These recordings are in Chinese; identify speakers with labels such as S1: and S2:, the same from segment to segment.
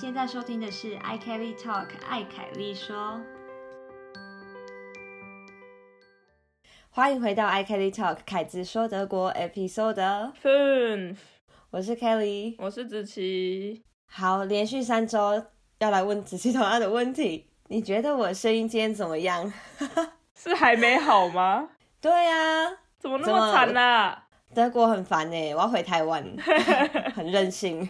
S1: 现在收听的是 i Kelly Talk，艾凯丽说。欢迎回到 i Kelly Talk，凯子说德国 Episode
S2: Fünf，
S1: 我是 Kelly，
S2: 我是子琪。
S1: 好，连续三周要来问子琪同样的问题，你觉得我声音今天怎么样？
S2: 是还没好吗？
S1: 对呀，
S2: 怎么那么惨啊？
S1: 德国很烦呢，我要回台湾，很任性。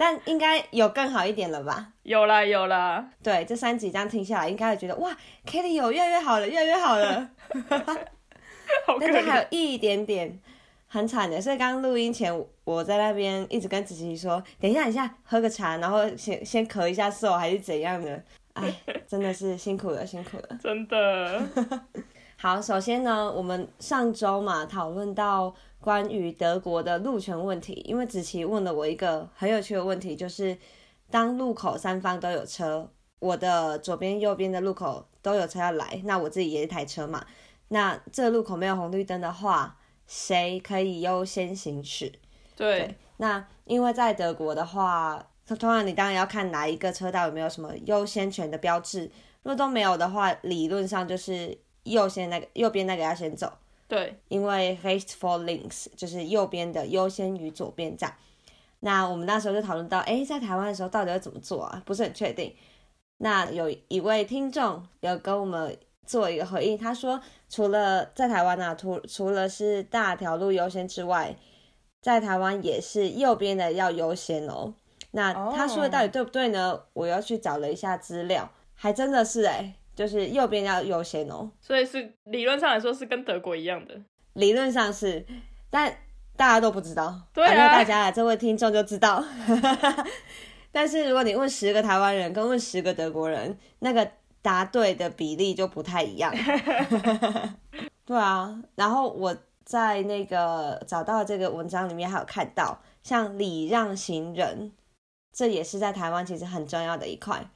S1: 但应该有更好一点了吧？
S2: 有了有了，
S1: 对，这三集这样听下来，应该会觉得哇，Kelly 有越来越好了，越来越好了。但是还有一点点很惨的，所以刚刚录音前我在那边一直跟子琪说，等一下，等一下喝个茶，然后先先咳一下嗽还是怎样的？哎，真的是辛苦了，辛苦了，
S2: 真的。
S1: 好，首先呢，我们上周嘛讨论到。关于德国的路权问题，因为子琪问了我一个很有趣的问题，就是当路口三方都有车，我的左边、右边的路口都有车要来，那我自己也一台车嘛，那这个路口没有红绿灯的话，谁可以优先行驶？
S2: 对，
S1: 那因为在德国的话，通常你当然要看哪一个车道有没有什么优先权的标志，如果都没有的话，理论上就是右先那个右边那个要先走。
S2: 对，
S1: 因为 haste for links 就是右边的优先于左边站。那我们那时候就讨论到，哎，在台湾的时候到底要怎么做啊？不是很确定。那有一位听众有跟我们做一个回应，他说，除了在台湾啊，除除了是大条路优先之外，在台湾也是右边的要优先哦。那他说的到底对不对呢？我又去找了一下资料，还真的是哎。就是右边要优先哦，
S2: 所以是理论上来说是跟德国一样的，
S1: 理论上是，但大家都不知道，
S2: 对啊，
S1: 大家这位听众就知道，但是如果你问十个台湾人跟问十个德国人，那个答对的比例就不太一样 对啊，然后我在那个找到这个文章里面还有看到，像礼让行人，这也是在台湾其实很重要的一块。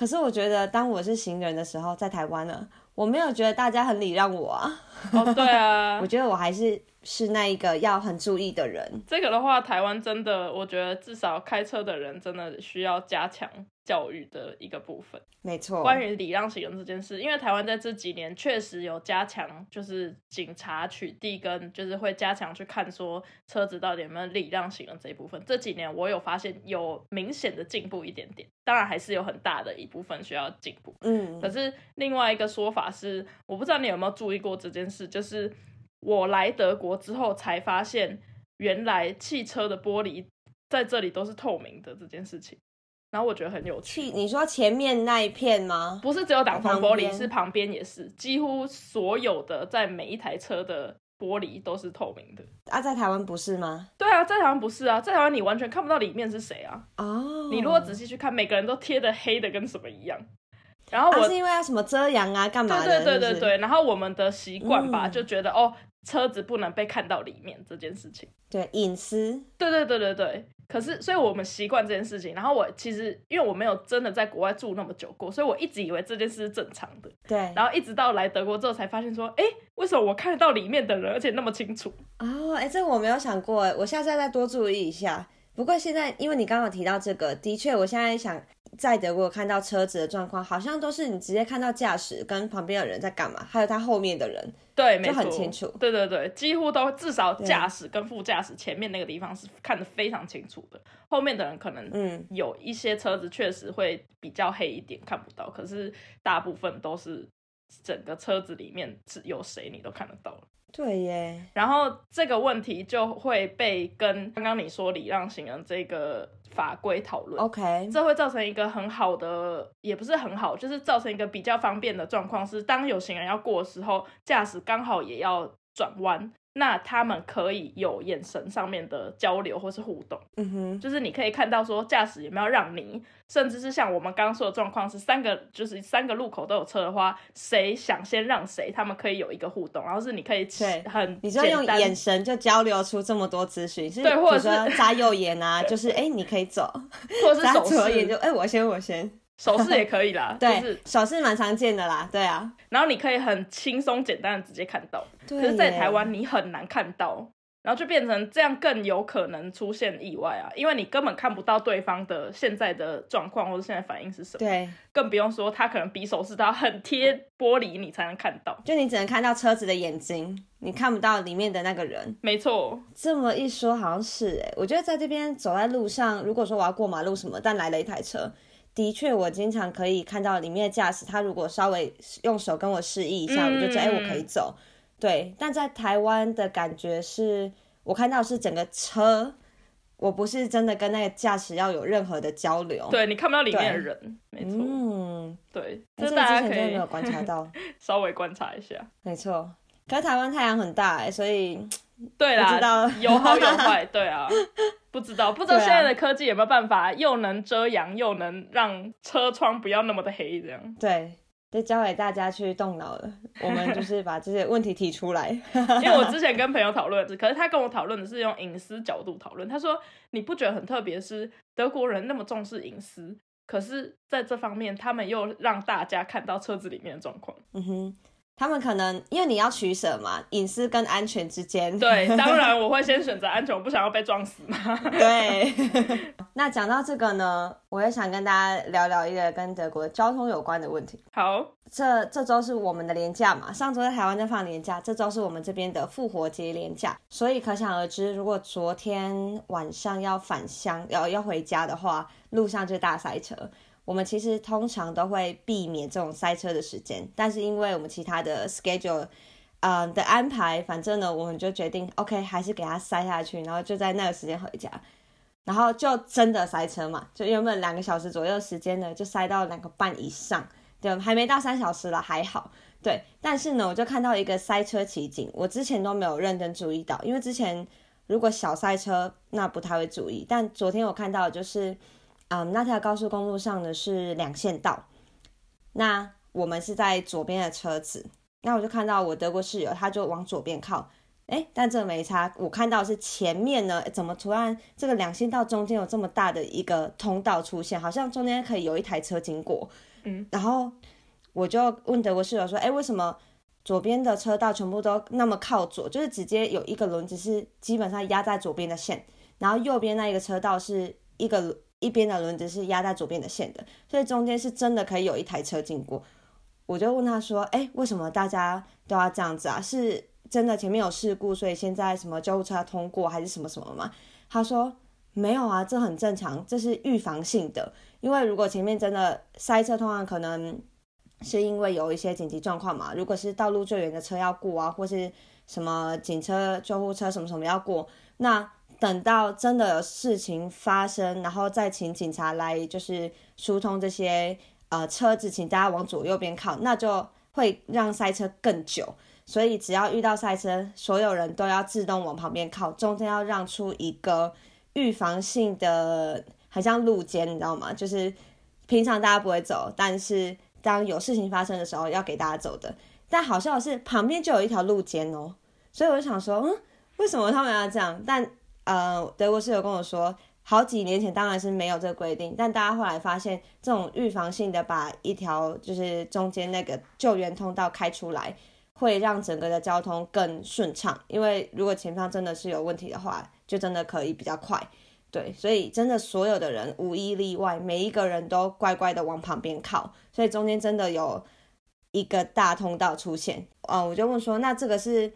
S1: 可是我觉得，当我是行人的时候，在台湾呢，我没有觉得大家很礼让我啊。
S2: 哦，对啊，
S1: 我觉得我还是是那一个要很注意的人。
S2: 这个的话，台湾真的，我觉得至少开车的人真的需要加强。教育的一个部分，
S1: 没错。
S2: 关于礼让行人这件事，因为台湾在这几年确实有加强，就是警察取缔跟就是会加强去看说车子到底有没有礼让行人这一部分。这几年我有发现有明显的进步一点点，当然还是有很大的一部分需要进步。
S1: 嗯，
S2: 可是另外一个说法是，我不知道你有没有注意过这件事，就是我来德国之后才发现，原来汽车的玻璃在这里都是透明的这件事情。然后我觉得很有趣。
S1: 你说前面那一片吗？
S2: 不是只有挡风玻璃，是旁边也是，几乎所有的在每一台车的玻璃都是透明的。
S1: 啊，在台湾不是吗？
S2: 对啊，在台湾不是啊，在台湾你完全看不到里面是谁啊。
S1: 哦。
S2: 你如果仔细去看，每个人都贴的黑的跟什么一样。然后我
S1: 是因为要什么遮阳啊，干嘛
S2: 的？对对对对对。然后我们的习惯吧，就觉得哦，车子不能被看到里面这件事情。
S1: 对，隐私。
S2: 对对对对对。可是，所以我们习惯这件事情。然后我其实，因为我没有真的在国外住那么久过，所以我一直以为这件事是正常的。
S1: 对。
S2: 然后一直到来德国之后，才发现说，哎，为什么我看得到里面的人，而且那么清楚？
S1: 哦，哎，这个我没有想过，我下次再多注意一下。不过现在，因为你刚刚提到这个，的确，我现在想。在德国看到车子的状况，好像都是你直接看到驾驶跟旁边的人在干嘛，还有他后面的人，
S2: 对，
S1: 就很清楚。
S2: 对对对，几乎都至少驾驶跟副驾驶前面那个地方是看得非常清楚的，后面的人可能嗯有一些车子确实会比较黑一点看不到，可是大部分都是整个车子里面是有谁你都看得到了。
S1: 对耶，
S2: 然后这个问题就会被跟刚刚你说礼让行人这个法规讨论。
S1: OK，
S2: 这会造成一个很好的，也不是很好，就是造成一个比较方便的状况是，当有行人要过的时候，驾驶刚好也要转弯。那他们可以有眼神上面的交流或是互动，
S1: 嗯哼，
S2: 就是你可以看到说驾驶有没有让你，甚至是像我们刚刚说的状况是三个，就是三个路口都有车的话，谁想先让谁，他们可以有一个互动，然后是你可以很，
S1: 你就用眼神就交流出这么多资讯，
S2: 对，或者是
S1: 眨右眼啊，就是哎你可以走，
S2: 或者是手
S1: 左眼就哎我先我先。
S2: 手势也可以啦，
S1: 对，手势蛮常见的啦，对啊。
S2: 然后你可以很轻松简单的直接看到，可是，在台湾你很难看到，然后就变成这样更有可能出现意外啊，因为你根本看不到对方的现在的状况或者现在反应是什么，
S1: 对，
S2: 更不用说他可能比手势他很贴玻璃，你才能看到。
S1: 就你只能看到车子的眼睛，你看不到里面的那个人。
S2: 没错，
S1: 这么一说好像是哎，我觉得在这边走在路上，如果说我要过马路什么，但来了一台车。的确，我经常可以看到里面的驾驶，他如果稍微用手跟我示意一下，我就觉得哎，我可以走。对，但在台湾的感觉是，我看到是整个车，我不是真的跟那个驾驶要有任何的交流。
S2: 对你看不到里面的人，没错。
S1: 嗯，
S2: 对，
S1: 这
S2: 大家可
S1: 以没有观察到，
S2: 稍微观察一下。
S1: 没错，可是台湾太阳很大哎，所以
S2: 对啦，有好有坏，对啊。不知道，不知道现在的科技有没有办法又能遮阳，又能让车窗不要那么的黑，这样。
S1: 对，就交给大家去动脑了。我们就是把这些问题提出来。
S2: 因为我之前跟朋友讨论，可是他跟我讨论的是用隐私角度讨论。他说：“你不觉得很特别？是德国人那么重视隐私，可是在这方面，他们又让大家看到车子里面的状况。”
S1: 嗯哼。他们可能因为你要取舍嘛，隐私跟安全之间。
S2: 对，当然我会先选择安全，我不想要被撞死嘛。
S1: 对。那讲到这个呢，我也想跟大家聊聊一个跟德国交通有关的问题。
S2: 好，
S1: 这这周是我们的年假嘛，上周在台湾在放年假，这周是我们这边的复活节年假，所以可想而知，如果昨天晚上要返乡要要回家的话，路上就大塞车。我们其实通常都会避免这种塞车的时间，但是因为我们其他的 schedule，嗯的安排，反正呢，我们就决定 OK，还是给它塞下去，然后就在那个时间回家，然后就真的塞车嘛，就原本两个小时左右时间呢，就塞到两个半以上，就还没到三小时了，还好。对，但是呢，我就看到一个塞车奇景，我之前都没有认真注意到，因为之前如果小塞车那不太会注意，但昨天我看到就是。嗯，那条高速公路上的是两线道，那我们是在左边的车子，那我就看到我德国室友，他就往左边靠，哎，但这没差，我看到是前面呢，怎么突然这个两线道中间有这么大的一个通道出现，好像中间可以有一台车经过，嗯，然后我就问德国室友说，哎，为什么左边的车道全部都那么靠左，就是直接有一个轮子是基本上压在左边的线，然后右边那一个车道是一个。一边的轮子是压在左边的线的，所以中间是真的可以有一台车经过。我就问他说：“哎，为什么大家都要这样子啊？是真的前面有事故，所以现在什么救护车通过，还是什么什么吗？”他说：“没有啊，这很正常，这是预防性的。因为如果前面真的塞车，通常可能是因为有一些紧急状况嘛。如果是道路救援的车要过啊，或是什么警车、救护车什么什么要过，那。”等到真的有事情发生，然后再请警察来，就是疏通这些呃车子，请大家往左右边靠，那就会让塞车更久。所以只要遇到塞车，所有人都要自动往旁边靠，中间要让出一个预防性的，很像路肩，你知道吗？就是平常大家不会走，但是当有事情发生的时候要给大家走的。但好笑的是，旁边就有一条路肩哦，所以我就想说，嗯，为什么他们要这样？但呃，德国室友跟我说，好几年前当然是没有这个规定，但大家后来发现，这种预防性的把一条就是中间那个救援通道开出来，会让整个的交通更顺畅。因为如果前方真的是有问题的话，就真的可以比较快。对，所以真的所有的人无一例外，每一个人都乖乖的往旁边靠，所以中间真的有一个大通道出现。哦，我就问说，那这个是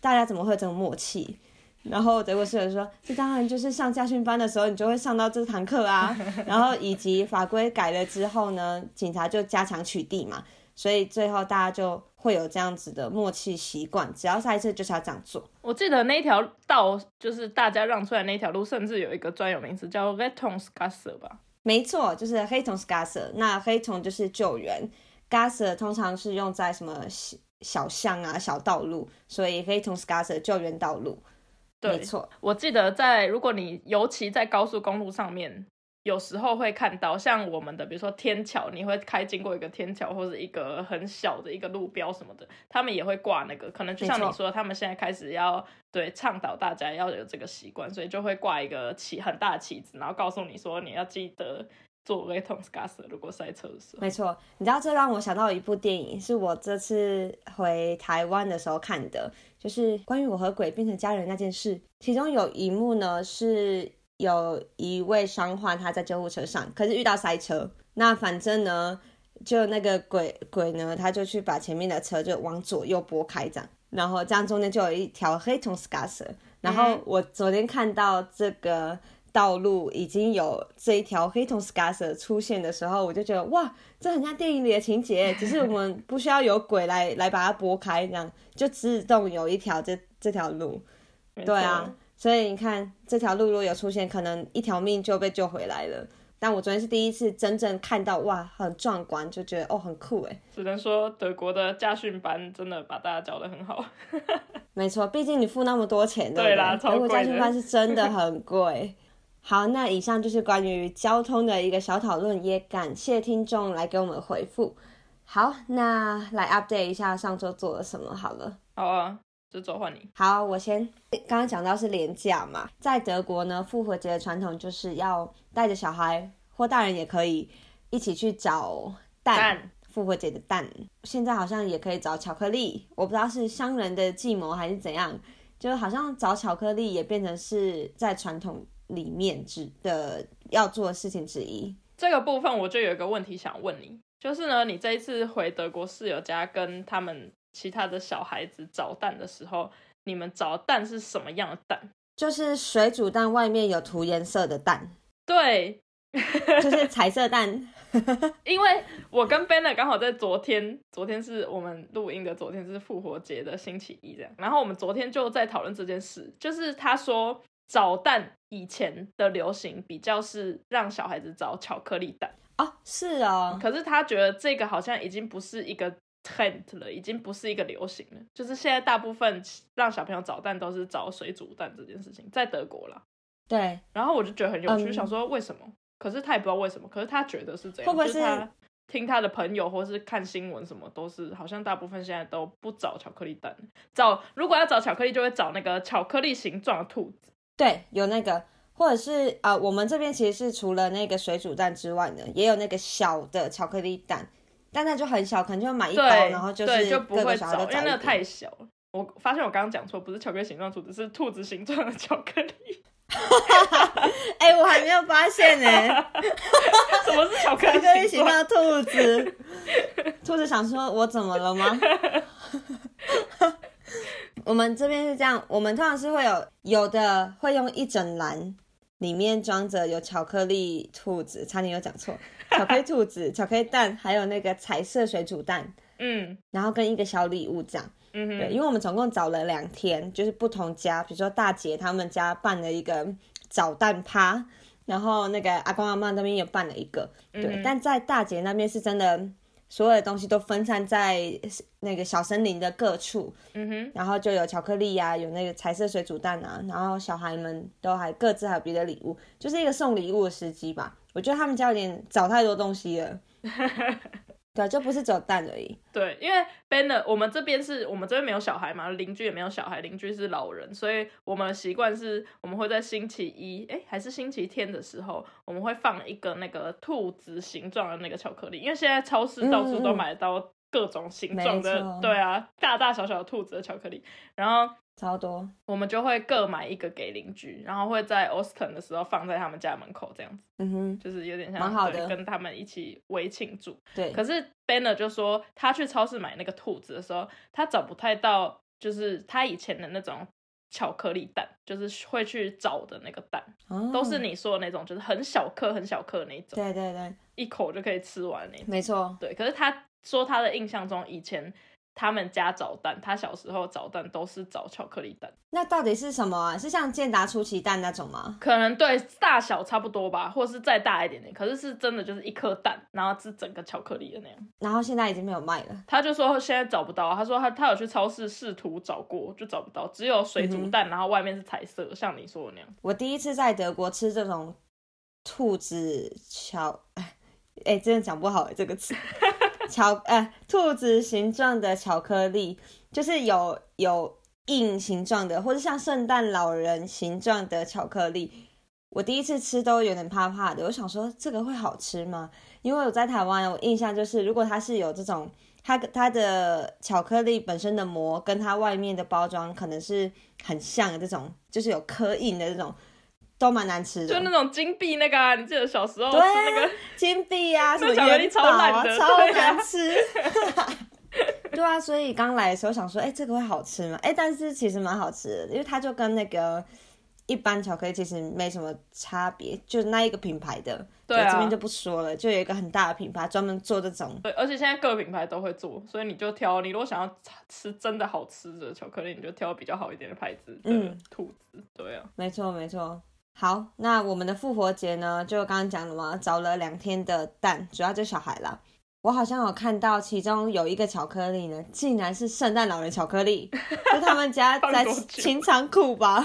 S1: 大家怎么会这么默契？然后德国室友说：“这当然就是上家训班的时候，你就会上到这堂课啊。然后以及法规改了之后呢，警察就加强取缔嘛，所以最后大家就会有这样子的默契习惯，只要下一次就是要这样做。
S2: 我记得那条道就是大家让出来那条路，甚至有一个专有名词叫 Rettungsgasse 吧？
S1: 没错，就是 Rettungsgasse。那黑虫就是救援，Gasse 通常是用在什么小小巷啊、小道路，所以 Rettungsgasse 救援道路。”没错，
S2: 我记得在如果你尤其在高速公路上面，有时候会看到像我们的，比如说天桥，你会开经过一个天桥或者一个很小的一个路标什么的，他们也会挂那个，可能就像你说，他们现在开始要对倡导大家要有这个习惯，所以就会挂一个旗很大的旗子，然后告诉你说你要记得做 r a t o n s g a s 如果塞车的时候。
S1: 没错，你知道这让我想到一部电影，是我这次回台湾的时候看的，就是关于我和鬼变成家人那件事。其中有一幕呢，是有一位伤患他在救护车上，可是遇到塞车，那反正呢，就那个鬼鬼呢，他就去把前面的车就往左右拨开这样，然后这样中间就有一条黑铜 s c a s 然后我昨天看到这个。道路已经有这一条黑铜 scars 出现的时候，我就觉得哇，这很像电影里的情节，只是我们不需要有鬼来来把它拨开，这样就自动有一条这这条路。对啊，所以你看这条路如果有出现，可能一条命就被救回来了。但我昨天是第一次真正看到哇，很壮观，就觉得哦很酷哎。
S2: 只能说德国的驾训班真的把大家教的很好。
S1: 没错，毕竟你付那么多钱，
S2: 对
S1: 啦，德国驾训班
S2: 是
S1: 真的很贵。好，那以上就是关于交通的一个小讨论，也感谢听众来给我们回复。好，那来 update 一下上周做了什么好了。
S2: 好啊，就走换你。
S1: 好，我先刚刚讲到是廉价嘛，在德国呢，复活节的传统就是要带着小孩或大人也可以一起去找蛋，复活节的蛋。现在好像也可以找巧克力，我不知道是商人的计谋还是怎样，就好像找巧克力也变成是在传统。里面之的要做的事情之一，
S2: 这个部分我就有一个问题想问你，就是呢，你这一次回德国室友家跟他们其他的小孩子找蛋的时候，你们找蛋是什么样的蛋？
S1: 就是水煮蛋外面有涂颜色的蛋，
S2: 对，
S1: 就是彩色蛋。
S2: 因为我跟 Ben 刚好在昨天，昨天是我们录音的，昨天是复活节的星期一这样，然后我们昨天就在讨论这件事，就是他说。找蛋以前的流行比较是让小孩子找巧克力蛋
S1: 啊，是啊。
S2: 可是他觉得这个好像已经不是一个 trend 了，已经不是一个流行了。就是现在大部分让小朋友找蛋都是找水煮蛋这件事情，在德国啦。
S1: 对。
S2: 然后我就觉得很有趣，想说为什么？可是他也不知道为什么。可是他觉得是这样，
S1: 会不会是
S2: 他听他的朋友或是看新闻什么都是，好像大部分现在都不找巧克力蛋，找如果要找巧克力，就会找那个巧克力形状的兔子。
S1: 对，有那个，或者是啊，我们这边其实是除了那个水煮蛋之外呢，也有那个小的巧克力蛋，但那就很小，可能就买一包，然后就是
S2: 就不会
S1: 找，
S2: 因为那个太小了。我发现我刚刚讲错，不是巧克力形状兔子，是兔子形状的巧克力。
S1: 哎，我还没有发现呢。
S2: 什么是巧克
S1: 力
S2: 形状
S1: 兔子？兔子想说我怎么了吗？我们这边是这样，我们通常是会有有的会用一整篮，里面装着有巧克力兔子，差点有讲错，巧克力兔子、巧克力蛋，还有那个彩色水煮蛋，
S2: 嗯，
S1: 然后跟一个小礼物这样，
S2: 嗯
S1: 对，因为我们总共找了两天，就是不同家，比如说大姐他们家办了一个找蛋趴，然后那个阿公阿妈那边也办了一个，对，但在大姐那边是真的。所有的东西都分散在那个小森林的各处，
S2: 嗯哼，
S1: 然后就有巧克力呀，有那个彩色水煮蛋啊，然后小孩们都还各自还有别的礼物，就是一个送礼物的时机吧。我觉得他们家有点找太多东西了。对，就不是只有蛋而已。
S2: 对，因为 Banner，我们这边是我们这边没有小孩嘛，邻居也没有小孩，邻居是老人，所以我们的习惯是，我们会在星期一，哎，还是星期天的时候，我们会放一个那个兔子形状的那个巧克力，因为现在超市到处都买到各种形状的，对啊，大大小小的兔子的巧克力，然后。
S1: 超多，
S2: 我们就会各买一个给邻居，然后会在 Austin 的时候放在他们家门口这样子，
S1: 嗯哼，
S2: 就是有点像，
S1: 蛮好的，
S2: 跟他们一起围庆祝。
S1: 对，
S2: 可是 Banner 就说他去超市买那个兔子的时候，他找不太到，就是他以前的那种巧克力蛋，就是会去找的那个蛋，都是你说的那种，就是很小颗、很小颗那种，
S1: 对对对，
S2: 一口就可以吃完那种，
S1: 没错，
S2: 对。可是他说他的印象中以前。他们家找蛋，他小时候找蛋都是找巧克力蛋。
S1: 那到底是什么啊？是像健达出奇蛋那种吗？
S2: 可能对，大小差不多吧，或是再大一点点。可是是真的就是一颗蛋，然后是整个巧克力的那样。
S1: 然后现在已经没有卖了。
S2: 他就说现在找不到，他说他他有去超市试图找过，就找不到，只有水煮蛋，然后外面是彩色，像你说的那样。
S1: 我第一次在德国吃这种兔子巧，哎哎，真的讲不好这个词。巧呃，兔子形状的巧克力，就是有有印形状的，或者像圣诞老人形状的巧克力。我第一次吃都有点怕怕的，我想说这个会好吃吗？因为我在台湾，我印象就是如果它是有这种它它的巧克力本身的膜跟它外面的包装可能是很像的这种，就是有刻印的这种，都蛮难吃的。
S2: 就那种金币那个、啊，你记得小时候吃那个？
S1: 金币啊，什么
S2: 巧克力超烂
S1: 超难吃。对啊，所以刚来的时候想说，哎、这个会好吃吗？哎、但是其实蛮好吃的，因为它就跟那个一般巧克力其实没什么差别，就是那一个品牌的。
S2: 对啊
S1: 这边就不说了，就有一个很大的品牌专门做这种。
S2: 对，而且现在各品牌都会做，所以你就挑。你如果想要吃真的好吃的巧克力，你就挑比较好一点的牌子的
S1: 嗯
S2: 兔子。对啊，
S1: 没错，没错。好，那我们的复活节呢，就刚刚讲了嘛，找了两天的蛋，主要就小孩啦。我好像有看到其中有一个巧克力呢，竟然是圣诞老人巧克力，就他们家在
S2: 放多久
S1: 清仓库吧。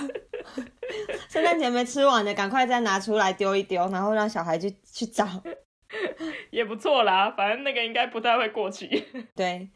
S1: 圣诞节没吃完的，赶快再拿出来丢一丢，然后让小孩去去找。
S2: 也不错啦。反正那个应该不太会过期。
S1: 对，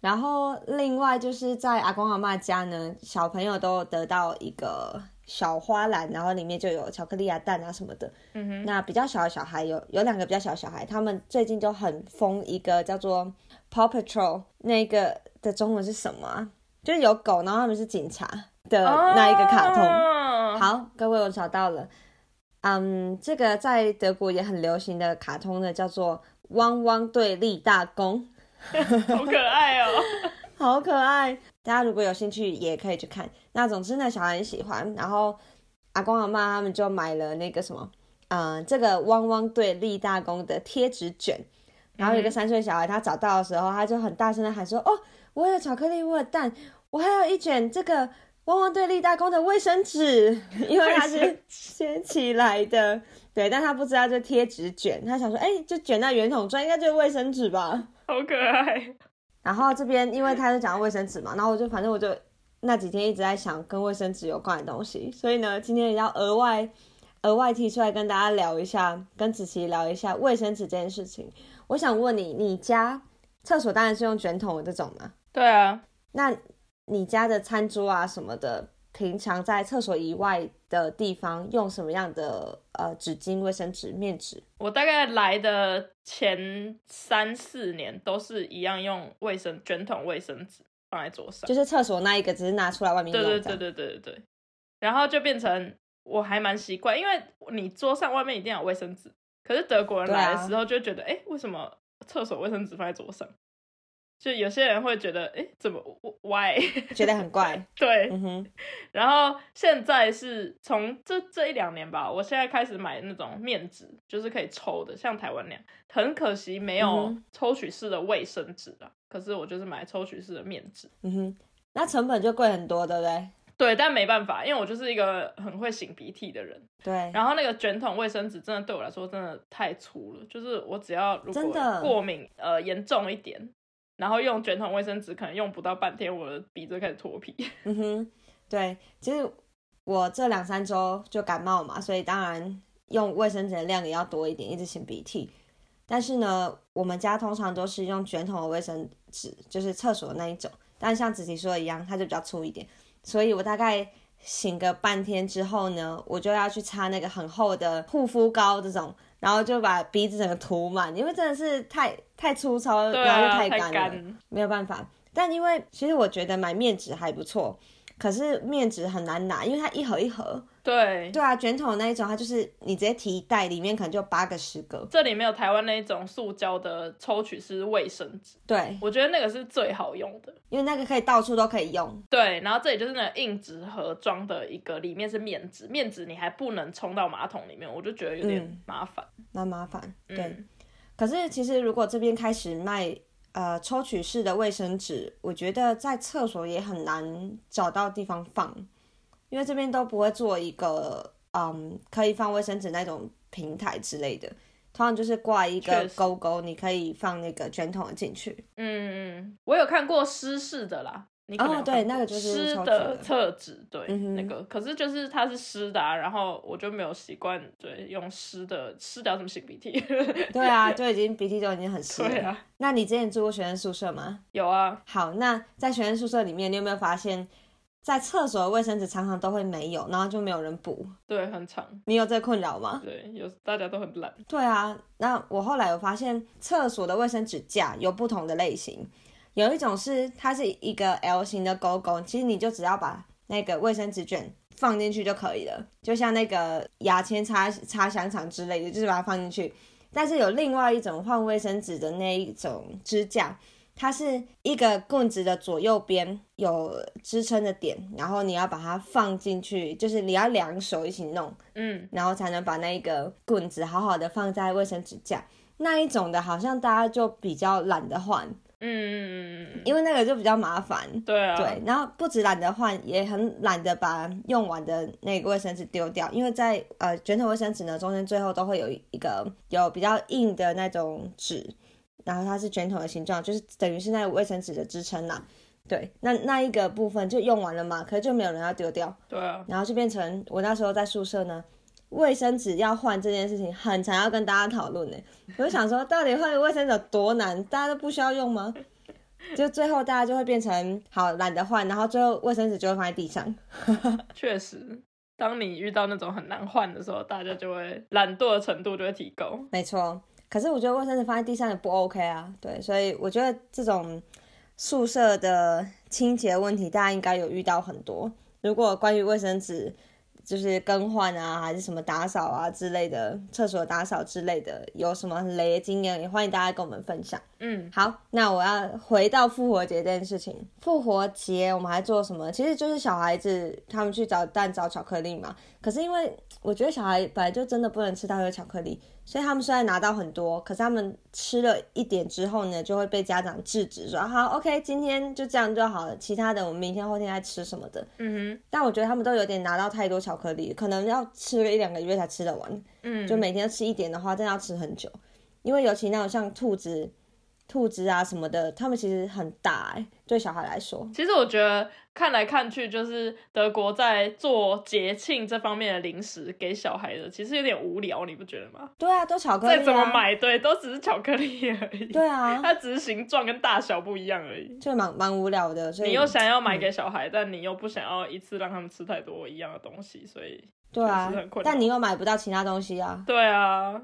S1: 然后另外就是在阿公阿妈家呢，小朋友都得到一个小花篮，然后里面就有巧克力啊、蛋啊什么的。
S2: 嗯哼，
S1: 那比较小的小孩有有两个比较小的小孩，他们最近就很疯一个叫做 Paw Patrol，那个的中文是什么啊？就是有狗，然后他们是警察的那一个卡通。
S2: 通，
S1: 好，各位我找到了，嗯，这个在德国也很流行的卡通呢，叫做《汪汪队立大功》。
S2: 好可爱哦。
S1: 好可爱！大家如果有兴趣，也可以去看。那总之呢，小孩很喜欢，然后阿公阿妈他们就买了那个什么，嗯、这个汪汪队立大功的贴纸卷。然后有一个三岁小孩，他找到的时候，他就很大声的喊说：“哦，我有巧克力，我有蛋，我还有一卷这个汪汪队立大功的卫生纸，因为它是掀起来的。对，但他不知道这贴纸卷，他想说，哎、就卷在圆筒状，应该就是卫生纸吧。
S2: 好可爱。
S1: 然后这边因为他是讲到卫生纸嘛，然后我就反正我就那几天一直在想跟卫生纸有关的东西，所以呢，今天也要额外额外提出来跟大家聊一下，跟子琪聊一下卫生纸这件事情。我想问你，你家厕所当然是用卷筒的这种嘛？
S2: 对啊，
S1: 那你家的餐桌啊什么的，平常在厕所以外的地方用什么样的呃纸巾、卫生纸、面纸？
S2: 我大概来的前三四年都是一样用卫生卷筒卫生纸放在桌上。
S1: 就是厕所那一个，只是拿出来外面用
S2: 对。对对对对对对。然后就变成我还蛮习惯，因为你桌上外面一定要有卫生纸，可是德国人来的时候就觉得，哎、为什么厕所卫生纸放在桌上？就有些人会觉得，哎，怎么我 why？
S1: 觉得很怪。
S2: 对，
S1: 嗯哼，
S2: 然后现在是从这这一两年吧，我现在开始买那种面纸，就是可以抽的，像台湾那样。很可惜没有抽取式的卫生纸啊，可是我就是买抽取式的面纸。
S1: 嗯哼，那成本就贵很多，对不对？
S2: 对，但没办法，因为我就是一个很会擤鼻涕的人。
S1: 对，
S2: 然后那个卷筒卫生纸真的对我来说真的太粗了，就是我只要如果过敏呃严重一点，然后用卷筒卫生纸可能用不到半天，我的鼻子开始脱皮。
S1: 嗯哼，对，其实我这两三周就感冒嘛，所以当然用卫生纸的量也要多一点，一直擤鼻涕。但是呢，我们家通常都是用卷筒的卫生纸，就是厕所那一种。但像子琪说的一样，它就比较粗一点，所以我大概擤个半天之后呢，我就要去擦那个很厚的护肤膏这种，然后就把鼻子整个涂满，因为真的是太太粗糙，
S2: 对
S1: 然后又
S2: 啊，太
S1: 干了。
S2: 干。
S1: 没有办法。但因为其实我觉得买面纸还不错，可是面纸很难拿，因为它一盒一盒。
S2: 对，
S1: 对啊，卷筒那一种，它就是你直接提一袋，里面可能就八个十个。
S2: 这里没有台湾那一种塑胶的抽取式卫生纸，
S1: 对，
S2: 我觉得那个是最好用的。
S1: 因为那个可以到处都可以用。
S2: 对，然后这里就是那个硬纸盒装的一个，里面是面纸，面纸你还不能冲到马桶里面，我就觉得有点
S1: 嗯
S2: 麻烦。
S1: 蛮麻烦。对，
S2: 嗯
S1: 可是其实如果这边开始卖呃抽取式的卫生纸，我觉得在厕所也很难找到地方放，因为这边都不会做一个嗯可以放卫生纸那种平台之类的，通常就是挂一个
S2: 确实
S1: 勾勾，你可以放那个卷筒进去。
S2: 嗯嗯，我有看过湿式的啦。
S1: 哦对那个就是
S2: 湿
S1: 的
S2: 的厕纸，对、
S1: 嗯
S2: 那个，可是就是它是湿的啊，然后我就没有习惯，对，用湿的湿的要怎么擤鼻涕？
S1: 对啊，就已经鼻涕都已经很湿了。
S2: 对啊，
S1: 那你之前住过学生宿舍吗？
S2: 有啊，
S1: 好，那在学生宿舍里面，你有没有发现，在厕所的卫生纸常常都会没有，然后就没有人补。
S2: 对，很长。
S1: 你有这困扰吗？
S2: 对，有大家都很懒。
S1: 对啊，那我后来有发现，厕所的卫生纸架有不同的类型，有一种是它是一个 L 型的勾勾，其实你就只要把那个卫生纸卷放进去就可以了，就像那个牙签插插香肠之类的，就是把它放进去。但是有另外一种换卫生纸的那一种支架。它是一个棍子的左右边有支撑的点，然后你要把它放进去，就是你要两手一起弄，
S2: 嗯，
S1: 然后才能把那个棍子好好的放在卫生纸架。那一种的，好像大家就比较懒得换，
S2: 嗯，
S1: 因为那个就比较麻烦。
S2: 对啊，
S1: 对，然后不止懒得换，也很懒得把用完的那个卫生纸丢掉，因为在呃卷筒卫生纸呢中间最后都会有一个有比较硬的那种纸。然后它是卷筒的形状，就是等于是那个卫生纸的支撑啦。对，那那一个部分就用完了嘛，可是就没有人要丢掉。
S2: 对啊。
S1: 然后就变成我那时候在宿舍呢，卫生纸要换这件事情很常要跟大家讨论呢。我就想说，到底换卫生纸多难？大家都不需要用吗？就最后大家就会变成好懒得换，然后最后卫生纸就会放在地上。
S2: 确实，当你遇到那种很难换的时候，大家就会懒惰的程度就会提高。
S1: 没错。可是我觉得卫生纸放在地上也不 OK 啊，对，所以我觉得这种宿舍的清洁问题，大家应该有遇到很多。如果关于卫生纸，就是更换啊，还是什么打扫啊之类的，厕所打扫之类的，有什么雷的经验，也欢迎大家跟我们分享。
S2: 嗯，
S1: 好，那我要回到复活节这件事情。复活节我们还做什么？其实就是小孩子他们去找蛋找巧克力嘛。可是因为我觉得小孩本来就真的不能吃太多巧克力。所以他们虽然拿到很多，可是他们吃了一点之后呢，就会被家长制止说：“好，OK，今天就这样就好了，其他的我们明天后天再吃什么的。”
S2: 嗯
S1: 哼。但我觉得他们都有点拿到太多巧克力，可能要吃个一两个月才吃得完。
S2: 嗯。
S1: 就每天吃一点的话，真的要吃很久，因为尤其那种像兔子。兔子啊什么的，他们其实很大哎，对小孩来说。
S2: 其实我觉得看来看去，就是德国在做节庆这方面的零食给小孩的，其实有点无聊，你不觉得吗？
S1: 对啊，都巧克力。
S2: 再怎么买，对，都只是巧克力而已。
S1: 对啊，
S2: 它只是形状跟大小不一样而已，
S1: 就蛮蛮无聊的。
S2: 你又想要买给小孩，但你又不想要一次让他们吃太多一样的东西，所以
S1: 对啊，但你又买不到其他东西啊。
S2: 对啊。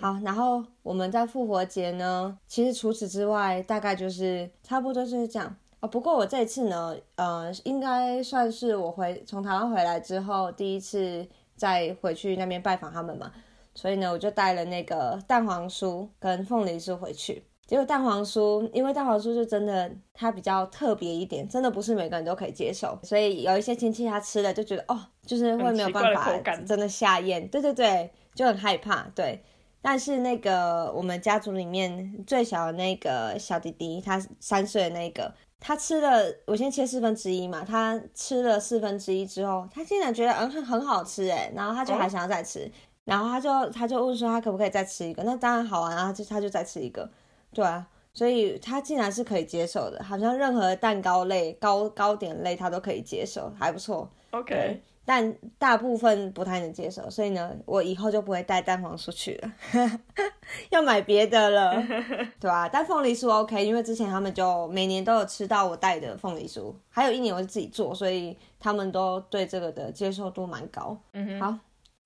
S1: 好，然后我们在复活节呢，其实除此之外，大概就是差不多就是这样哦。不过我这次呢，呃，应该算是我回从台湾回来之后第一次再回去那边拜访他们嘛，所以呢，我就带了那个蛋黄酥跟凤梨酥回去。结果蛋黄酥，因为蛋黄酥就真的它比较特别一点，真的不是每个人都可以接受，所以有一些亲戚他吃了就觉得哦，就是会没有办法真的下咽，对对对，就很害怕，对。但是那个我们家族里面最小的那个小弟弟，他三岁的那个，他吃了我先切四分之一嘛，他吃了四分之一之后，他竟然觉得嗯很很好吃哎，然后他就还想要再吃，然后他就他就问说他可不可以再吃一个？那当然好啊，然后就他就再吃一个，对啊，所以他竟然是可以接受的，好像任何蛋糕类、糕糕点类他都可以接受，还不错。
S2: OK。
S1: 但大部分不太能接受，所以呢，我以后就不会带蛋黄酥去了，要买别的了，对吧？但凤梨酥 OK，因为之前他们就每年都有吃到我带的凤梨酥，还有一年我是自己做，所以他们都对这个的接受度蛮高。
S2: 嗯
S1: 好，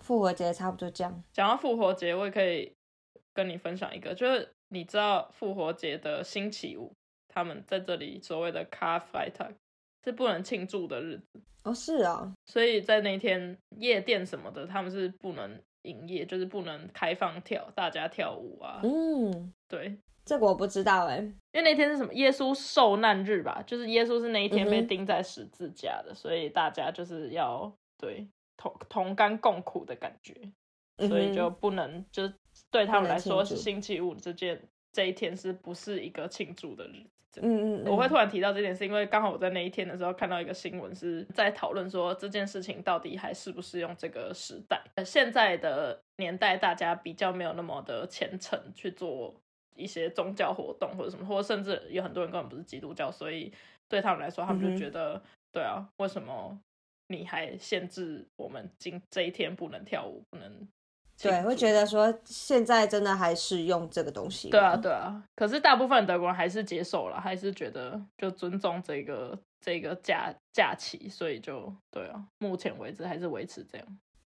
S1: 复活节差不多这样。
S2: 讲到复活节，我也可以跟你分享一个，就是你知道复活节的星期五，他们在这里所谓的 Car Freitag 是不能庆祝的日子。
S1: 哦，是啊，
S2: 所以在那天夜店什么的，他们是不能营业，就是不能开放跳，大家跳舞啊。
S1: 嗯，
S2: 对，
S1: 这个我不知道哎，因
S2: 为那天是什么耶稣受难日吧，就是耶稣是那一天被钉在十字架的，所以大家就是要对同同甘共苦的感觉，所以就不能就对他们来说是星期五这件这一天是不是一个庆祝的日子？
S1: 嗯嗯，
S2: 我会突然提到这件事，因为刚好我在那一天的时候看到一个新闻，是在讨论说这件事情到底还适不适用这个时代。现在的年代，大家比较没有那么的虔诚去做一些宗教活动或者什么，或者甚至有很多人根本不是基督教，所以对他们来说，他们就觉得，对啊，为什么你还限制我们今这一天不能跳舞，不能
S1: 对，会觉得说现在真的还是用这个东西。
S2: 对啊，对啊。可是大部分德国人还是接受了，还是觉得就尊重这个这个假假期，所以就对啊，目前为止还是维持这样。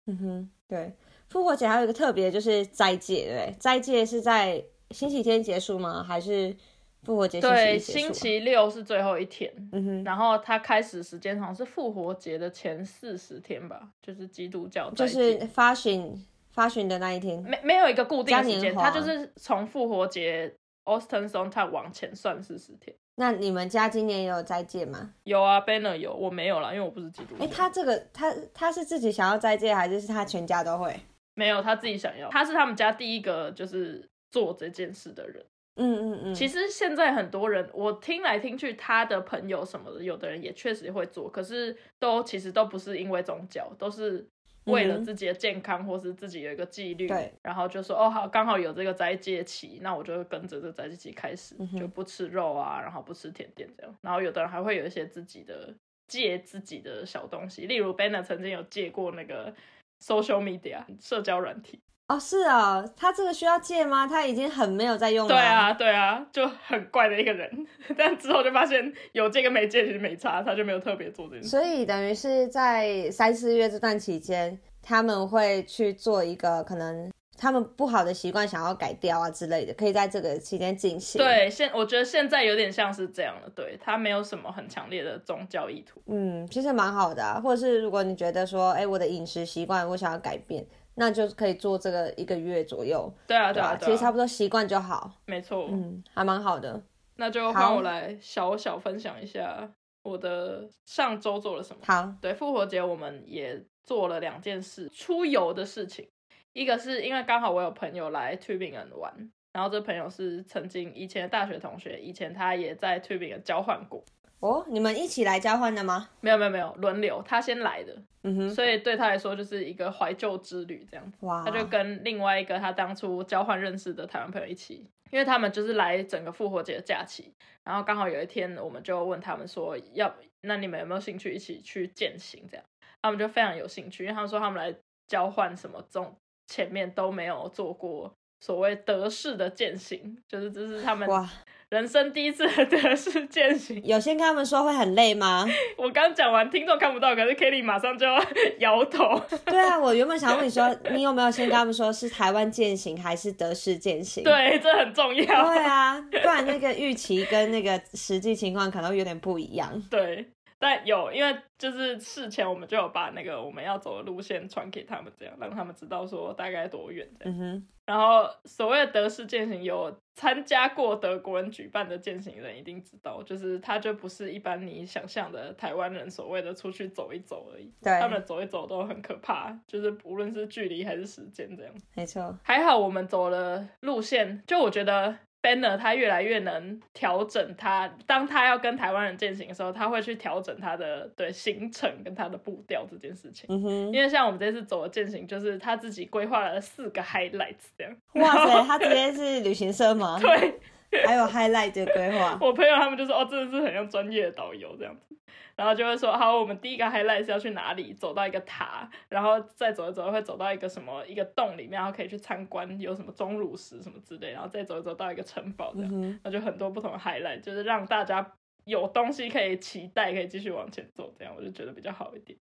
S1: 嗯哼，对。复活节还有一个特别就是斋戒，对，斋戒是在星期天结束吗？还是复活节？
S2: 对，
S1: 星
S2: 期六是最后一天。
S1: 嗯哼，
S2: 然后它开始时间好像是复活节的前四十天吧，就是基督教
S1: 就是发行。发行的那一天，
S2: 没没有一个固定时间，它就是从复活节 Austin Sonntag 往前算四十天。
S1: 那你们家今年有斋戒吗？
S2: 有啊，Banner 有，我没有啦，因为我不是基督
S1: 徒。哎，他这个他他是自己想要斋戒，还是是他全家都会？
S2: 没有，他自己想要。他是他们家第一个就是做这件事的人。
S1: 嗯嗯嗯。
S2: 其实现在很多人，我听来听去，他的朋友什么的，有的人也确实会做，可是都其实都不是因为宗教，都是。为了自己的健康，或是自己有一个纪律，然后就说哦好，刚好有这个斋戒期，那我就跟着这斋戒期开始，就不吃肉啊，然后不吃甜点这样。然后有的人还会有一些自己的戒自己的小东西，例如 Banner 曾经有戒过那个 social media 社交软体。
S1: 哦，是啊，他这个需要戒吗？他已经很没有在用了。
S2: 对啊，对啊，就很怪的一个人。但之后就发现有戒跟没戒其实没差，他就没有特别做这件事。
S1: 所以等于是在三四月这段期间，他们会去做一个可能他们不好的习惯想要改掉啊之类的，可以在这个期间进行。
S2: 对，现我觉得现在有点像是这样了，对他没有什么很强烈的宗教意图。
S1: 嗯，其实蛮好的啊。或者是如果你觉得说，哎，我的饮食习惯我想要改变。那就可以做这个一个月左右。
S2: 对啊，对啊，
S1: 其实差不多习惯就好。
S2: 没错，
S1: 嗯，还蛮好的。
S2: 那就换我来小小分享一下我的上周做了什么。
S1: 好，
S2: 对，复活节我们也做了两件事，出游的事情。一个是因为刚好我有朋友来 Tubingen 玩，然后这朋友是曾经以前的大学同学，以前他也在 Tubingen 交换过。
S1: 哦，你们一起来交换的吗？
S2: 没有没有没有，轮流，他先来的，
S1: 嗯哼，
S2: 所以对他来说就是一个怀旧之旅这样子。
S1: 哇，
S2: 他就跟另外一个他当初交换认识的台湾朋友一起，因为他们就是来整个复活节的假期，然后刚好有一天我们就问他们说，要那你们有没有兴趣一起去践行这样？他们就非常有兴趣，因为他们说他们来交换什么中前面都没有做过所谓德式的践行，就是这是他们
S1: 哇。
S2: 人生第一次德式践行，
S1: 有先跟他们说会很累吗？
S2: 我刚讲完，听众看不到，可是 Kelly 马上就要摇头。
S1: 对啊，我原本想问你说，你有没有先跟他们说是台湾践行还是德式践行？
S2: 对，这很重要。
S1: 对啊，不然那个预期跟那个实际情况可能有点不一样。
S2: 对。但有，因为就是事前我们就有把那个我们要走的路线传给他们，这样让他们知道说大概多远这
S1: 样。
S2: 然后所谓的德式践行，有参加过德国人举办的践行人一定知道，就是他就不是一般你想象的台湾人所谓的出去走一走而已。
S1: 对，
S2: 他们走一走都很可怕，就是无论是距离还是时间这样。
S1: 没错，
S2: 还好我们走了路线，就我觉得。Banner 他越来越能调整他，当他要跟台湾人践行的时候，他会去调整他的对行程跟他的步调这件事情。
S1: 嗯哼，
S2: 因为像我们这次走的践行，就是他自己规划了四个 highlights 这样。
S1: 哇塞，他直接是旅行社吗？
S2: 对，
S1: 还有 highlight 的规划。
S2: 我朋友他们就说，哦，真的是很像专业的导游这样子。然后就会说，好，我们第一个 highlight 是要去哪里？走到一个塔，然后再走一走，会走到一个什么一个洞里面，然后可以去参观，有什么钟乳石什么之类，然后再走一走到一个城堡这样，那就很多不同的 highlight，就是让大家有东西可以期待，可以继续往前走，这样我就觉得比较好一点。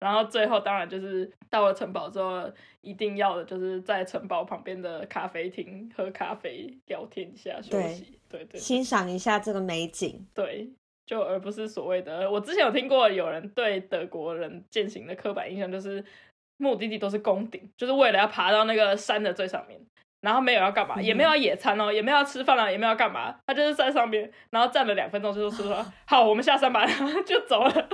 S2: 然后最后当然就是到了城堡之后，一定要的就是在城堡旁边的咖啡厅喝咖啡、聊天一下、休息，对对，
S1: 欣赏一下这个美景，
S2: 对。就而不是所谓的，我之前有听过有人对德国人践行的刻板印象，就是目的地都是宫顶，就是为了要爬到那个山的最上面，然后没有要干嘛，也没有要野餐哦，也没有要吃饭了，也没有要干嘛，他就是在上面，然后站了两分钟，就说说 好，我们下山吧，然 后就走了。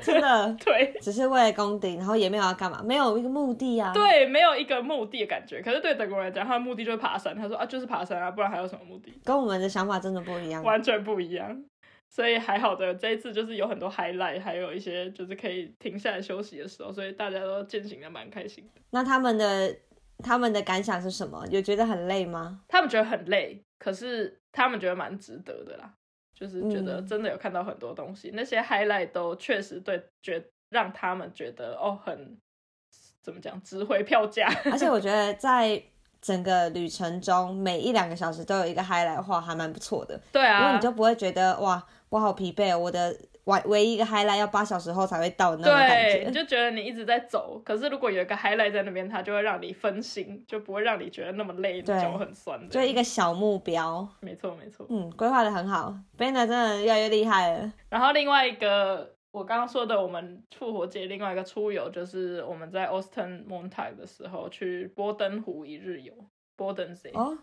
S1: 真的，
S2: 对，
S1: 只是为了攻顶，然后也没有要干嘛，没有一个目的啊。
S2: 对，没有一个目的的感觉。可是对德国人来讲，他的目的就是爬山。他说啊，就是爬山啊，不然还有什么目的？
S1: 跟我们的想法真的不一样，
S2: 完全不一样。所以还好的，这一次就是有很多 highlight，还有一些就是可以停下来休息的时候，所以大家都践行的蛮开心的。
S1: 那他们的他们的感想是什么？有觉得很累吗？
S2: 他们觉得很累，可是他们觉得蛮值得的啦，就是觉得真的有看到很多东西，那些 highlight 都确实对觉让他们觉得哦很怎么讲值回票价。
S1: 而且我觉得在整个旅程中，每一两个小时都有一个 highlight 话，还蛮不错的。
S2: 对啊，
S1: 因为你就不会觉得哇，我好疲惫哦，我的唯唯一一个 highlight 要八小时后才会到的那种感觉，你。
S2: 就觉得你一直在走，可是如果有一个 highlight 在那边，它就会让你分心，就不会让你觉得那么累，
S1: 对
S2: 脚很酸的。
S1: 就一个小目标，
S2: 没错没错。
S1: 嗯，规划的很好 b e n a 真的越来越厉害了。
S2: 然后另外一个我刚刚说的，我们复活节另外一个出游，就是我们在 Austin Montag 的时候去波登湖一日游。波登 Z
S1: 哦，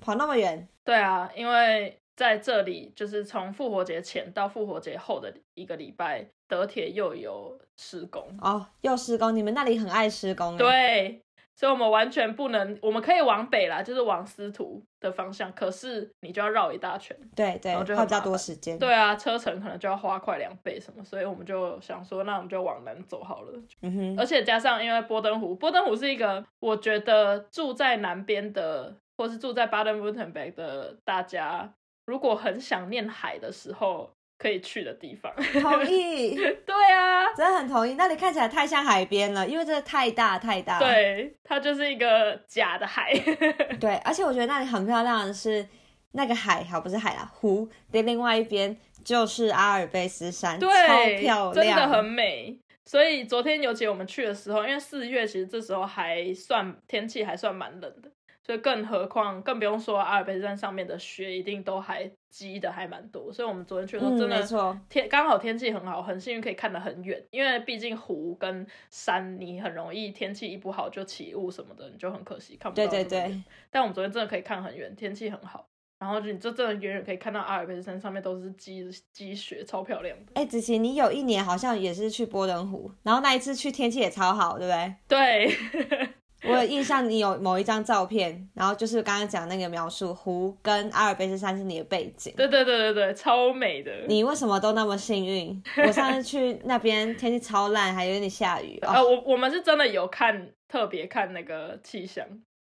S1: 跑那么远，
S2: 对啊，因为在这里就是从复活节前到复活节后的一个礼拜，德铁又有施工。
S1: 哦，又施工，你们那里很爱施工。，
S2: 对，所以我们完全不能，我们可以往北啦，就是往司徒的方向，可是你就要绕一大圈。
S1: 对对，
S2: 然后就
S1: 比较多时间。
S2: 对啊，车程可能就要花快两倍什么，所以我们就想说，那我们就往南走好了。
S1: 嗯哼，
S2: 而且加上因为波登湖，波登湖是一个我觉得住在南边的，或是住在巴登特 r 贝的大家，如果很想念海的时候可以去的地方。
S1: 同意，
S2: 对啊，
S1: 真的很同意。那里看起来太像海边了，因为真的太大太大。
S2: 对，它就是一个假的海。
S1: 对，而且我觉得那里很漂亮的是那个海，好不是海啦，湖的另外一边就是阿尔卑斯山，
S2: 对，
S1: 超漂亮，
S2: 真的很美。所以昨天尤其我们去的时候，因为四月其实这时候还算天气还算蛮冷的，所以更何况更不用说阿尔卑斯山上面的雪一定都还积的还蛮多。所以我们昨天去的时候
S1: 嗯，
S2: 真的天刚好天气很好，很幸运可以看得很远，因为毕竟湖跟山你很容易天气一不好就起雾什么的，你就很可惜看不到
S1: 对对对，
S2: 但我们昨天真的可以看很远，天气很好。然后就你就真的远远可以看到阿尔卑斯山上面都是积积雪，超漂亮的。
S1: 哎，子琪，你有一年好像也是去波登湖，然后那一次去天气也超好，对不对？
S2: 对，
S1: 我有印象，你有某一张照片，然后就是刚刚讲那个描述，湖跟阿尔卑斯山是你的背景。
S2: 对对对对对，超美的。
S1: 你为什么都那么幸运？我上次去那边天气超烂，还有点下雨。
S2: 呃，
S1: 哦，
S2: 我我们是真的有看特别看那个气象，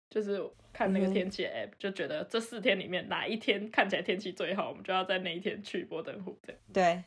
S2: 就是看那个天气的 app，、就觉得这四天里面哪一天看起来天气最好，我们就要在那一天去波登湖。
S1: 对，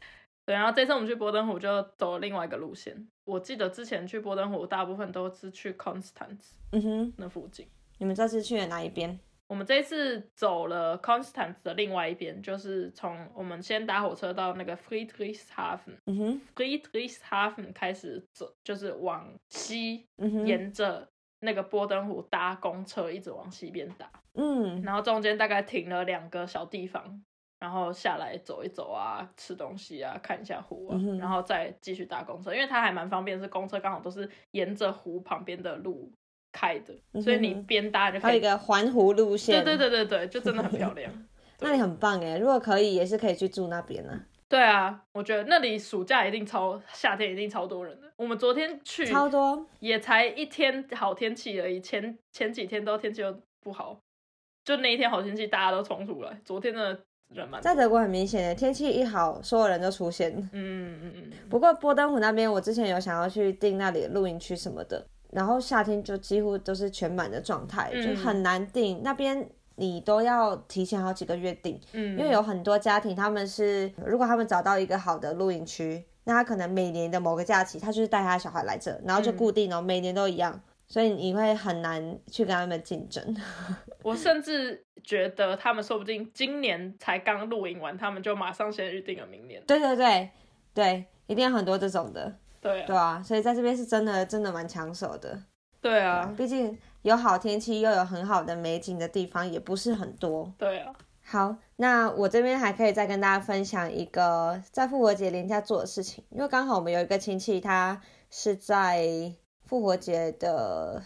S2: 对，然后这次我们去波登湖就走了另外一个路线。我记得之前去波登湖大部分都是去 Constance
S1: 嗯哼，
S2: 那附近。
S1: 你们这次去了哪一边？
S2: 我们这次走了 Constance 的另外一边，就是从我们先搭火车到那个 Friedrichshafen，Friedrichshafen
S1: 嗯哼，
S2: 开始走，就是往西，
S1: 嗯哼，
S2: 沿着那个波登湖搭公车一直往西边搭，
S1: 嗯，
S2: 然后中间大概停了两个小地方，然后下来走一走啊，吃东西啊，看一下湖啊，
S1: 嗯
S2: 然后再继续搭公车，因为它还蛮方便，是公车刚好都是沿着湖旁边的路开的，
S1: 嗯
S2: 所以你边搭就可以。
S1: 还有一个环湖路线。
S2: 对对对对对，就真的很漂亮。
S1: 那你很棒哎，如果可以，也是可以去住那边呢、
S2: 对啊，我觉得那里暑假一定超，夏天一定超多人的。我们昨天去
S1: 超多。
S2: 也才一天好天气而已，前前几天都天气又不好，就那一天好天气，大家都冲出来。昨天的人蛮
S1: 在德国很明显的，天气一好，所有人都出现。
S2: 嗯嗯嗯嗯，
S1: 不过波登湖那边，我之前有想要去订那里的露营区什么的，然后夏天就几乎都是全满的状态，
S2: 嗯。
S1: 就很难订。那边你都要提前好几个月订，
S2: 嗯，
S1: 因为有很多家庭他们是，如果他们找到一个好的露营区，那他可能每年的某个假期，他就是带他的小孩来这，然后就
S2: 嗯。
S1: 固定哦，每年都一样，所以你会很难去跟他们竞争。
S2: 我甚至觉得他们说不定今年才刚露营完，他们就马上先预定了明年。
S1: 对对对对，一定有很多这种的，
S2: 对
S1: 对
S2: 啊，
S1: 啊，所以在这边是真的真的蛮抢手的。
S2: 对啊，
S1: 毕竟有好天气又有很好的美景的地方也不是很多。
S2: 对啊，
S1: 好，那我这边还可以再跟大家分享一个在复活节连假做的事情，因为刚好我们有一个亲戚，他是在复活节的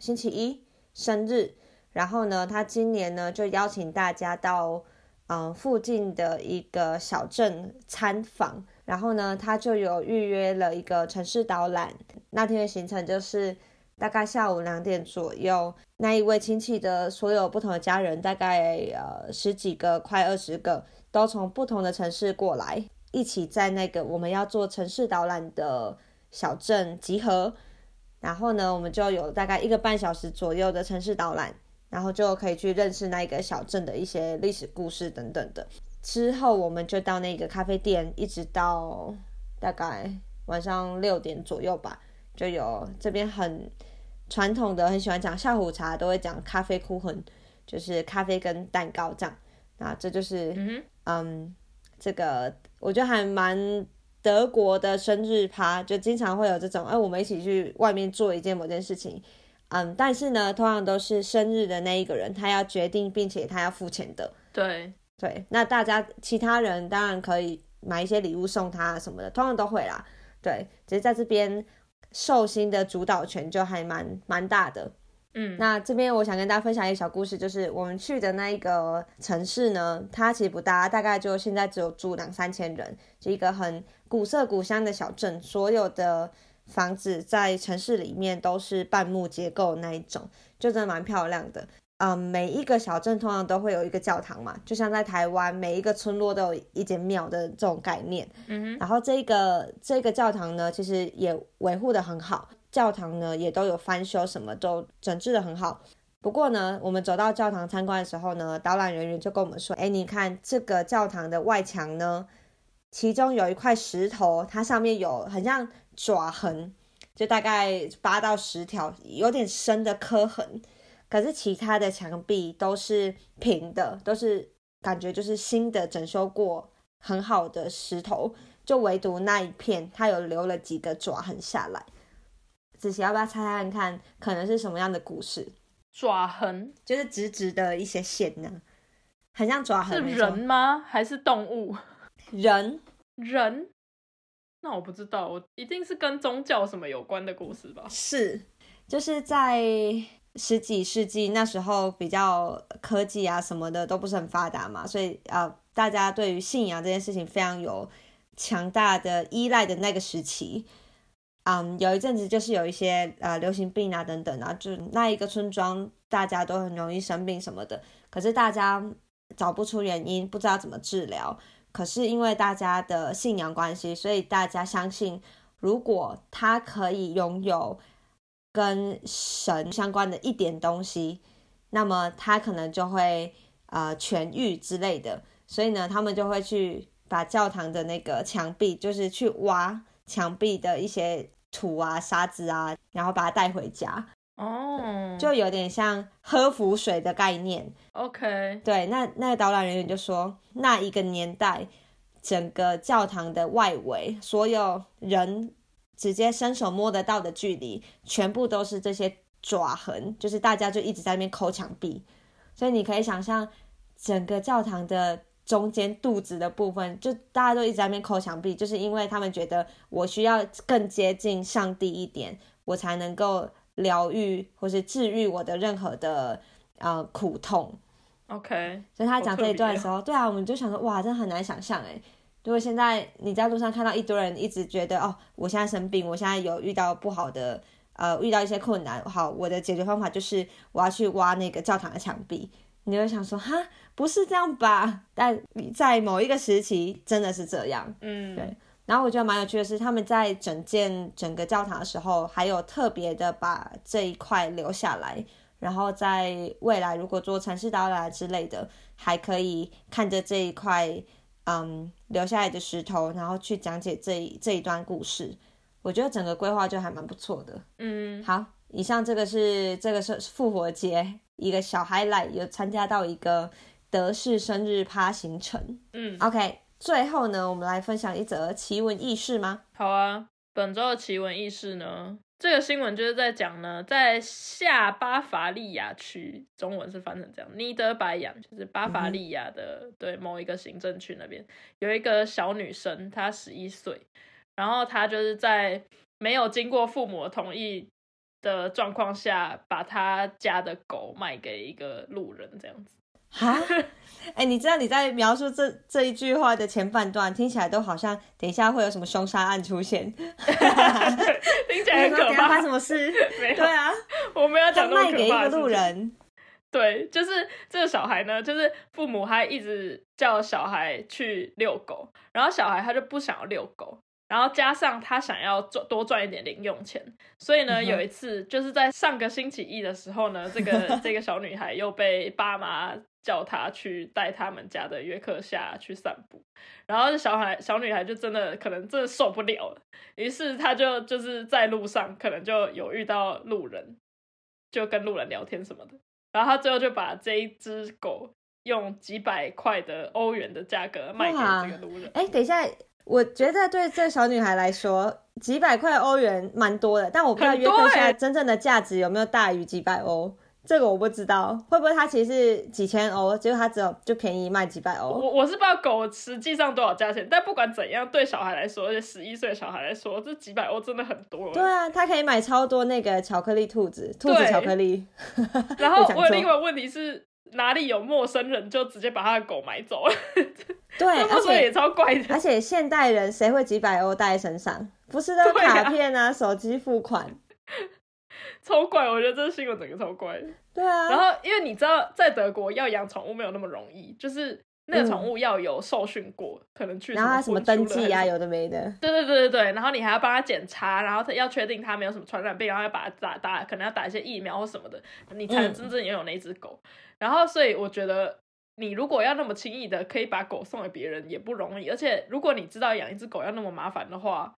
S1: 星期一生日，然后呢，他今年呢就邀请大家到嗯、附近的一个小镇参访，然后呢，他就有预约了一个城市导览，那天的行程就是大概下午两点左右，那一位亲戚的所有不同的家人，大概呃十几个，快二十个，都从不同的城市过来，一起在那个我们要做城市导览的小镇集合。然后呢，我们就有大概一个半小时左右的城市导览，然后就可以去认识那个小镇的一些历史故事等等的。之后我们就到那个咖啡店，一直到大概晚上六点左右吧，就有这边很传统的，很喜欢讲下午茶，都会讲咖啡哭魂，就是咖啡跟蛋糕这样。那这就是
S2: 嗯哼，
S1: 嗯，这个我觉得还蛮德国的生日趴，就经常会有这种，哎，我们一起去外面做一件某件事情，嗯，但是呢，通常都是生日的那一个人他要决定，并且他要付钱的。
S2: 对，
S1: 对，那大家其他人当然可以买一些礼物送他什么的，通常都会啦。对，只是在这边寿星的主导权就还蛮蛮大的。
S2: 嗯，
S1: 那这边我想跟大家分享一个小故事，就是我们去的那一个城市呢，它其实不大，大概就现在只有住两三千人，就一个很古色古香的小镇，所有的房子在城市里面都是半木结构那一种，就真的蛮漂亮的。嗯，每一个小镇通常都会有一个教堂嘛，就像在台湾每一个村落都有一间庙的这种概念。
S2: 嗯哼，
S1: 然后这个这个教堂呢，其实也维护的很好，教堂呢也都有翻修，什么都整治的很好。不过呢，我们走到教堂参观的时候呢，导览人员就跟我们说：“哎，你看这个教堂的外墙呢，其中有一块石头，它上面有很像爪痕，就大概八到十条，有点深的刻痕。可是其他的墙壁都是平的，都是感觉就是新的整修过很好的石头。”就唯独那一片，它有留了几个爪痕下来。子琪要不要猜猜看，可能是什么样的故事？
S2: 爪痕
S1: 就是直直的一些线呢，很像爪痕。
S2: 是人吗？还是动物？
S1: 人，
S2: 人？那我不知道，我一定是跟宗教什么有关的故事吧？
S1: 是，就是在十几世纪那时候，比较科技啊什么的都不是很发达嘛，所以呃，大家对于信仰这件事情非常有强大的依赖的那个时期。嗯，有一阵子就是有一些呃流行病啊等等啊，就那一个村庄大家都很容易生病什么的，可是大家找不出原因，不知道怎么治疗。可是因为大家的信仰关系，所以大家相信，如果他可以拥有跟神相关的一点东西，那么他可能就会呃痊愈之类的。所以呢，他们就会去把教堂的那个墙壁，就是去挖墙壁的一些土啊、沙子啊，然后把它带回家，
S2: 哦，
S1: 就有点像喝浮水的概念。
S2: OK，
S1: 对，那那个导览人员就说，那一个年代，整个教堂的外围，所有人直接伸手摸得到的距离，全部都是这些爪痕，就是大家就一直在那边抠墙壁，所以你可以想象，整个教堂的中间肚子的部分，就大家都一直在那边抠墙壁，就是因为他们觉得我需要更接近上帝一点，我才能够疗愈或是治愈我的任何的呃苦痛。
S2: OK，
S1: 所以他讲这一段的
S2: 好
S1: 时候，对啊，我们就想说，哇，真的很难想象哎。如果现在你在路上看到一堆人一直觉得，哦，我现在生病，我现在有遇到不好的，呃，遇到一些困难，好，我的解决方法就是我要去挖那个教堂的墙壁，你就想说，哈，不是这样吧？但在某一个时期真的是这样。
S2: 嗯，
S1: 对然后我觉得蛮有趣的是，他们在整建整个教堂的时候，还有特别的把这一块留下来，然后在未来如果做城市导览之类的，还可以看着这一块嗯留下来的石头，然后去讲解这一这一段故事。我觉得整个规划就还蛮不错的。
S2: 嗯，
S1: 好，以上这个是这个是复活节一个小 highlight，有参加到一个德式生日趴行程。
S2: 嗯
S1: ，OK，最后呢，我们来分享一则奇闻异事吗？
S2: 好啊。本周的奇闻异事呢，这个新闻就是在讲呢，在下巴伐利亚区，中文是翻成这样，尼德白扬就是巴伐利亚的、对某一个行政区那边有一个小女生，她十一岁，然后她就是在没有经过父母的同意的状况下，把他家的狗卖给一个路人，这样子。
S1: 哈，哎、你知道你在描述这这一句话的前半段，听起来都好像等一下会有什么凶杀案出现，
S2: 听起来很 可怕
S1: 生。什么事？
S2: 没有
S1: 对，啊，
S2: 我们要
S1: 他
S2: 讲
S1: 卖给一个路。人，
S2: 对，就是这个小孩呢，就是父母还一直叫小孩去遛狗，然后小孩他就不想要遛狗，然后加上他想要赚多赚一点零用钱，所以呢，有一次就是在上个星期一的时候呢，这个 这个小女孩又被爸妈叫她去带他们家的约克夏去散步，然后这小孩小女孩就真的可能真的受不了了，于是她就就是在路上可能就有遇到路人，就跟路人聊天什么的，然后她最后就把这一只狗用几百块的欧元的价格卖给
S1: 哇
S2: 这个路人。
S1: 哎，等一下，我觉得对这小女孩来说，几百块欧元蛮多的，但我不知道约克夏
S2: 欸
S1: 真正的价值有没有大于几百欧，这个我不知道，会不会它其实是几千欧，结果它只有就便宜卖几百欧？
S2: 我我是不知道狗实际上多少价钱，但不管怎样，对小孩来说，而且十一岁的小孩来说，这几百欧真的很多了。
S1: 对啊，他可以买超多那个巧克力兔子，兔子巧克力。
S2: 然后 我有另外问题是，哪里有陌生人就直接把他的狗买走了？
S1: 对，
S2: 这
S1: 而
S2: 且也
S1: 且
S2: 超怪的。
S1: 而且现代人谁会几百欧带在身上？不是都卡片啊、手机付款？
S2: 超怪，我觉得这新闻整个超怪的。
S1: 对啊，
S2: 然后，因为你知道，在德国要养宠物没有那么容易，就是那个宠物要有受训过，可能去
S1: 嗯然后它什么登记啊，有的没的。
S2: 对对对对对，然后你还要帮他检查，然后他要确定他没有什么传染病，然后要把它打打，可能要打一些疫苗或什么的，你才能
S1: 嗯
S2: 真正拥有那只狗。然后，所以我觉得你如果要那么轻易的可以把狗送给别人，也不容易。而且，如果你知道养一只狗要那么麻烦的话，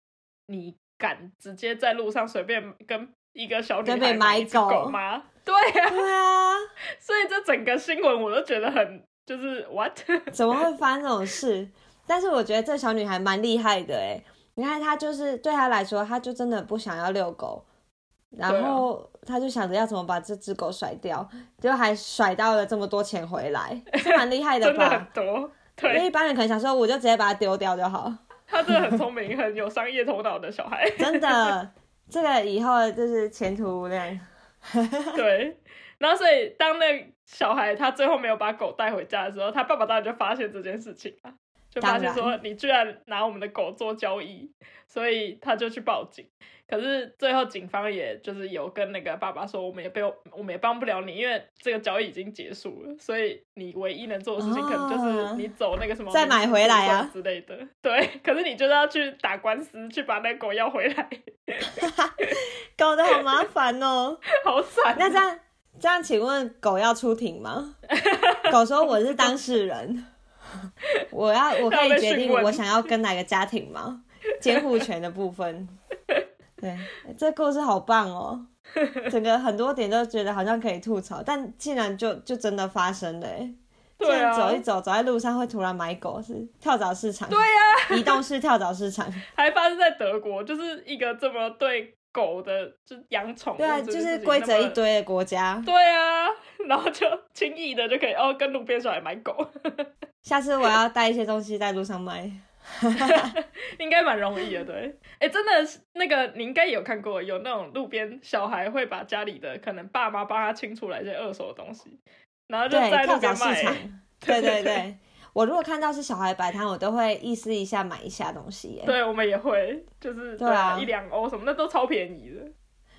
S2: 你敢直接在路上随便跟一个小女孩
S1: 买狗
S2: 狗吗？对呀、
S1: 对啊，
S2: 所以这整个新闻我都觉得很就是 what？
S1: 怎么会发生这种事？但是我觉得这小女孩蛮厉害的哎，你看她就是对她来说，她就真的不想要遛狗，然后她就想着要怎么把这只狗甩掉，结果还甩到了这么多钱回来，是蛮厉害的
S2: 真的很？多。对
S1: 因为一般人可能想说，我就直接把它丢掉就好。
S2: 他真的很聪明，很有商业头脑的小孩。
S1: 真的，这个以后就是前途无量。
S2: 对，然后所以当那小孩他最后没有把狗带回家的时候，他爸爸当然就发现这件事情啊，就发现
S1: 当
S2: 说你居然拿我们的狗做交易，所以他就去报警。可是最后警方也就是有跟那个爸爸说，我们也被我们也帮不了你，因为这个交易已经结束了，所以你唯一能做的事情可能就是你走那个什么
S1: 再买回来啊
S2: 之类的。对，可是你就是要去打官司，去把那个狗要回来，
S1: 搞得好麻烦哦。
S2: 好惨。
S1: 那这样这样，请问狗要出庭吗？狗说我是当事人，我要 我可以决定我想要跟哪个家庭吗？监护权的部分。对，这故事好棒哦，整个很多点都觉得好像可以吐槽，但竟然就就真的发生了哎。
S2: 对啊，
S1: 然走一走，走在路上会突然买狗，是跳蚤市场。
S2: 对呀、
S1: 移动式跳蚤市场。
S2: 还发生在德国，就是一个这么对狗的，就养宠物
S1: 对就是规则一。堆的国家。
S2: 对啊，然后就轻易的就可以哦，跟路边小孩买狗，
S1: 下次我要带一些东西在路上卖。
S2: 应该蛮容易的。对，哎，真的是那个你应该有看过，有那种路边小孩会把家里的可能爸妈帮他清出来一些二手的东西，然后就
S1: 对，
S2: 在
S1: 跳
S2: 路边卖。对对
S1: 对，我如果看到是小孩摆摊，我都会意思一下买一下东西耶。
S2: 对，我们也会，就是
S1: 对啊
S2: 一两欧什么，的都超便宜的。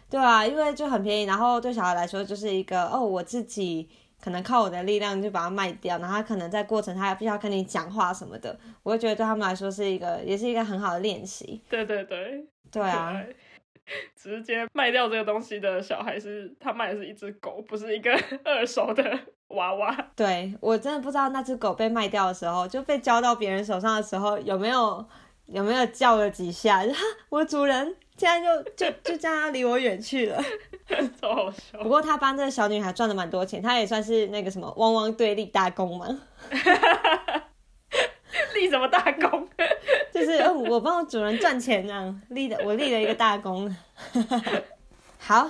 S1: 对啊，因为就很便宜，然后对小孩来说就是一个哦，我自己可能靠我的力量就把它卖掉，然后他可能在过程他还必须要跟你讲话什么的，我会觉得对他们来说是一个也是一个很好的练习。
S2: 对对对，
S1: 对啊，
S2: 直接卖掉这个东西的小孩是他卖的是一只狗，不是一个二手的娃娃。
S1: 对我真的不知道那只狗被卖掉的时候，就被交到别人手上的时候，有没有有没有叫了几下？我主人现在就就就这样离我远去了。
S2: 超好笑
S1: 不。过他帮这个小女孩赚了蛮多钱，他也算是那个什么汪汪队立大功嘛。
S2: 立什么大功？
S1: 就是呃我帮我主人赚钱这样立的，我立了一个大功。好，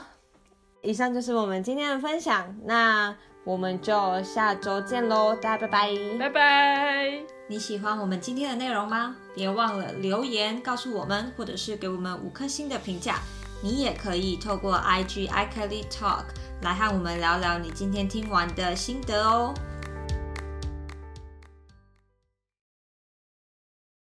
S1: 以上就是我们今天的分享，那我们就下周见喽，大家拜拜。
S2: 拜拜。
S1: 你喜欢我们今天的内容吗？别忘了留言告诉我们，或者是给我们五颗星的评价。你也可以透过 IG iKelly Talk 来和我们聊聊你今天听完的心得哦。